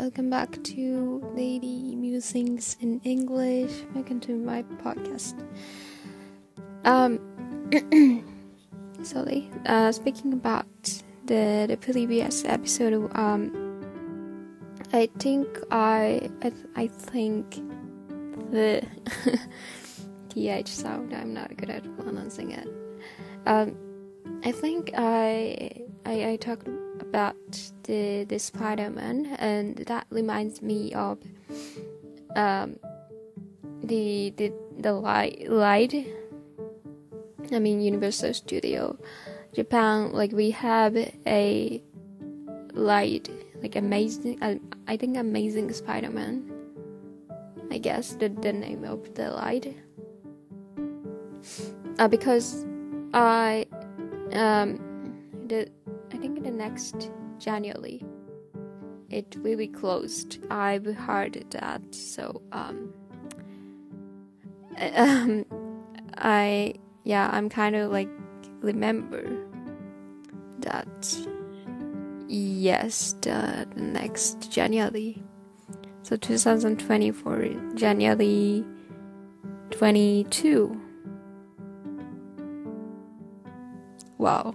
welcome back to Lady Musings in English. Welcome to my podcast. Um, sorry. Uh, speaking about the the previous episode, um, I think I I, I think the th sound. I'm not good at pronouncing it. Um, I think I I, I talked about the the Spider-Man, and that reminds me of um, the the the light light. I mean, Universal Studio Japan. Like we have a light, like amazing. Uh, I think Amazing Spider-Man. I guess the the name of the light. Uh, because I um the I think in the next January it will be closed. I've heard that, so um, um I yeah I'm kind of like remember that. Yes the, the next January. So 2024 January 22 wow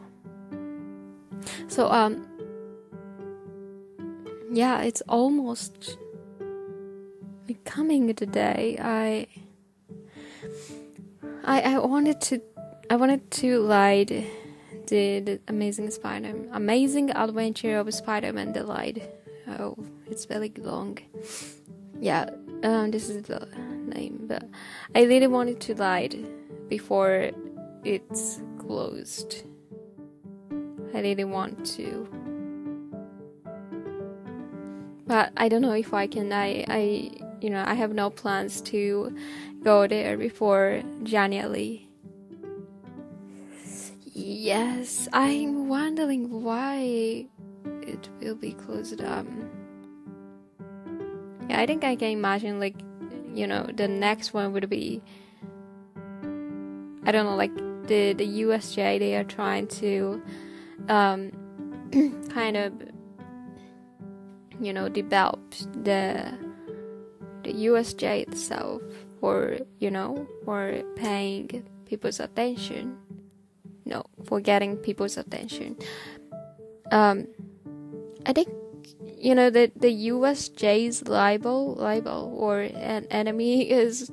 so um yeah, it's almost coming today. I I I wanted to I wanted to light the, the amazing Spider amazing adventure of Spider-Man the light. Oh, it's very long. Yeah, um, this is the name, but I really wanted to light before it's closed. I really want to. But I don't know if I can. I, I, you know, I have no plans to go there before January. Yes, I'm wondering why it will be closed. Um, yeah, I think I can imagine like, you know, the next one would be. I don't know, like the the USJ. They are trying to um, kind of you know develop the the USJ itself for you know for paying people's attention. No for getting people's attention. Um I think you know the the USJ's libel libel or an enemy is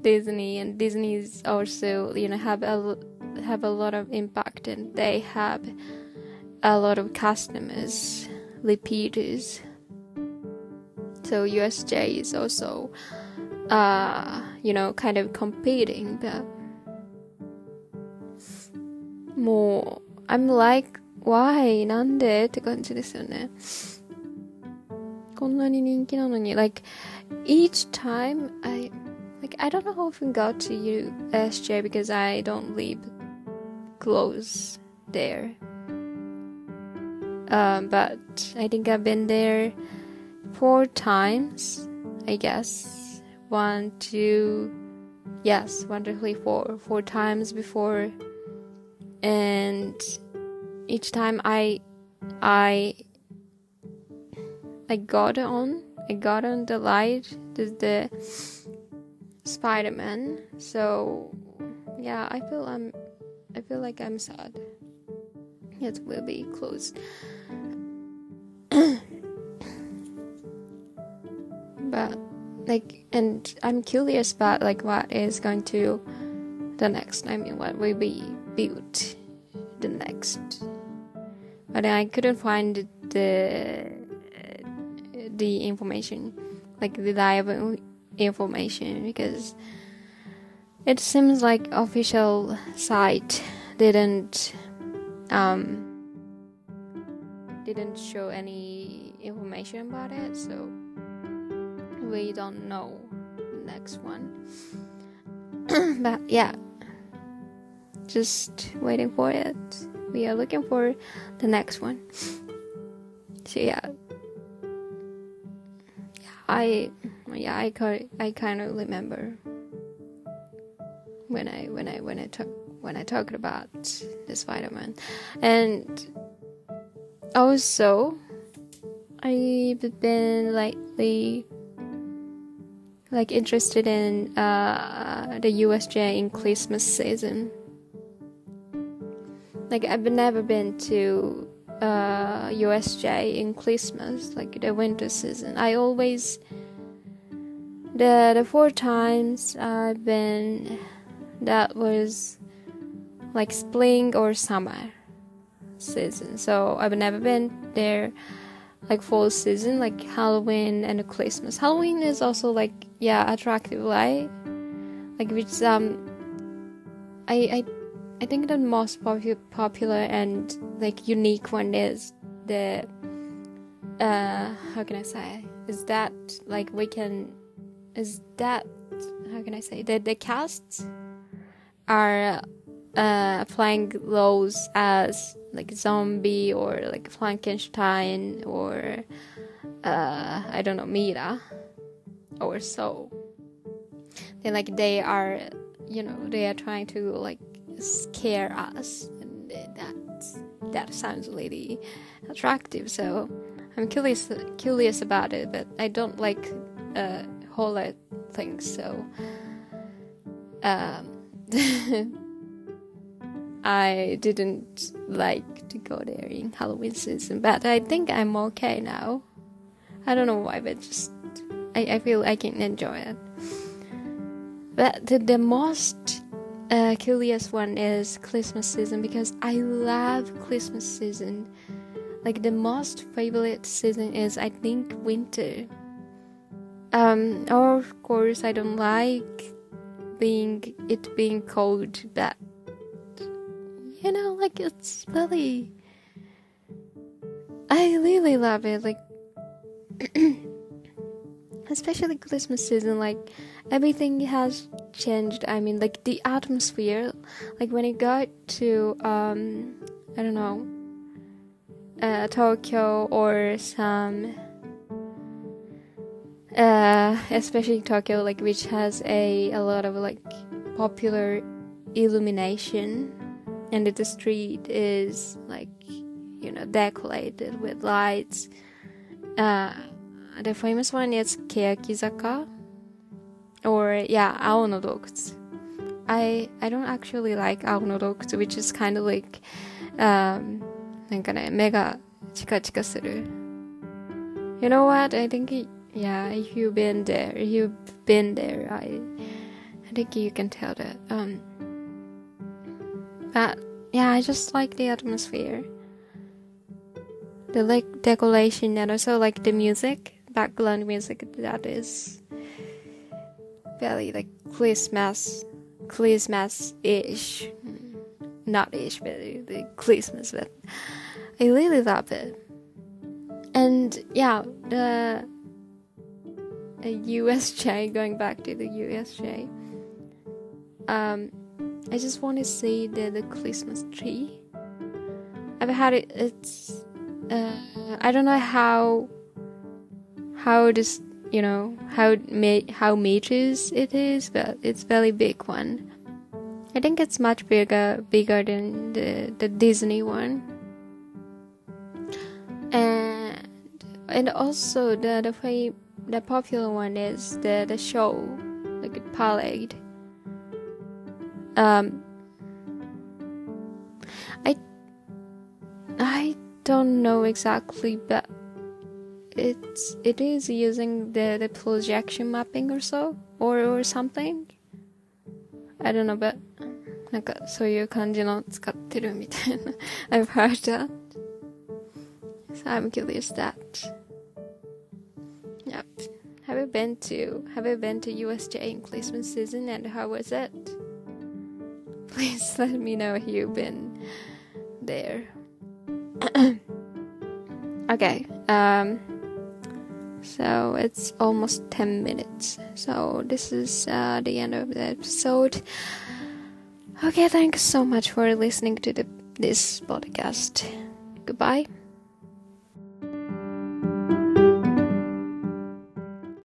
Disney and Disney's also you know have a have a lot of impact and they have a lot of customers, repeaters. So USJ is also, uh, you know, kind of competing, but more. I'm like, why? なんでって感じですよね。こんなに人気なのに、like, each time I, like, I don't often go to USJ because I don't live close there. Um, but I think I've been there four times, I guess. One, two, yes, one, two, three, four, four times before, and each time I, I, I got on, I got on the light, the, the Spider-Man. So, yeah, I feel I'm, I feel like I'm sad. It will be closed. but like and i'm curious about like what is going to the next i mean what will be built the next but i couldn't find the the information like the live information because it seems like official site didn't um didn't show any information about it so we don't know the next one. but yeah, just waiting for it. We are looking for the next one. So yeah, I yeah I I kind of remember when I when I when I talk when I talked about the Spider-Man, and also I've been lately like interested in uh, the USJ in Christmas season. Like I've never been to uh, USJ in Christmas, like the winter season. I always the the four times I've been that was like spring or summer season. So I've never been there like fall season, like Halloween and Christmas. Halloween is also like yeah attractive, right? Like which um, I I I think the most popu- popular and like unique one is the uh how can I say is that like we can is that how can I say that the casts are uh playing those as like zombie or like Frankenstein or uh, I don't know Mira or so. Then like they are, you know, they are trying to like scare us, and that that sounds really attractive. So I'm curious curious about it, but I don't like uh, horror things. So. Um, I didn't like to go there in Halloween season, but I think I'm okay now. I don't know why, but just I, I feel I can enjoy it. But the, the most uh, curious one is Christmas season because I love Christmas season. Like the most favorite season is I think winter. Um, of course I don't like being it being cold, but you know, like it's really. I really love it. Like, especially Christmas season, like everything has changed. I mean, like the atmosphere, like when you go to, um, I don't know, uh, Tokyo or some, uh, especially Tokyo, like which has a a lot of like popular illumination and the street is like you know decorated with lights. Uh, the famous one is Keyakizaka or yeah Aonodokutsu I I don't actually like Aonodokutsu which is kind of like um なんかね目がチカチカする You know what? I think yeah if you've been there if you've been there I I think you can tell that um but yeah, I just like the atmosphere. The like decoration and also like the music, background music that is very like Christmas, Christmas ish. Not ish, but the Christmas, but I really love it. And yeah, the USJ, going back to the USJ, um, I just want to say that the Christmas tree. I've had it. It's uh, I don't know how how this you know how ma- how meters it is, but it's very big one. I think it's much bigger bigger than the the Disney one. And and also the the the popular one is the the show like a parade um, I I don't know exactly, but it's it is using the the projection mapping or so or or something. I don't know, but なんかそういう感じの使ってるみたいな I've heard that. So I'm curious that. Yep. Have you been to Have you been to USJ in Christmas season and how was it? Please let me know if you've been there. okay, um, so it's almost 10 minutes. So this is uh, the end of the episode. Okay, thanks so much for listening to the, this podcast. Goodbye.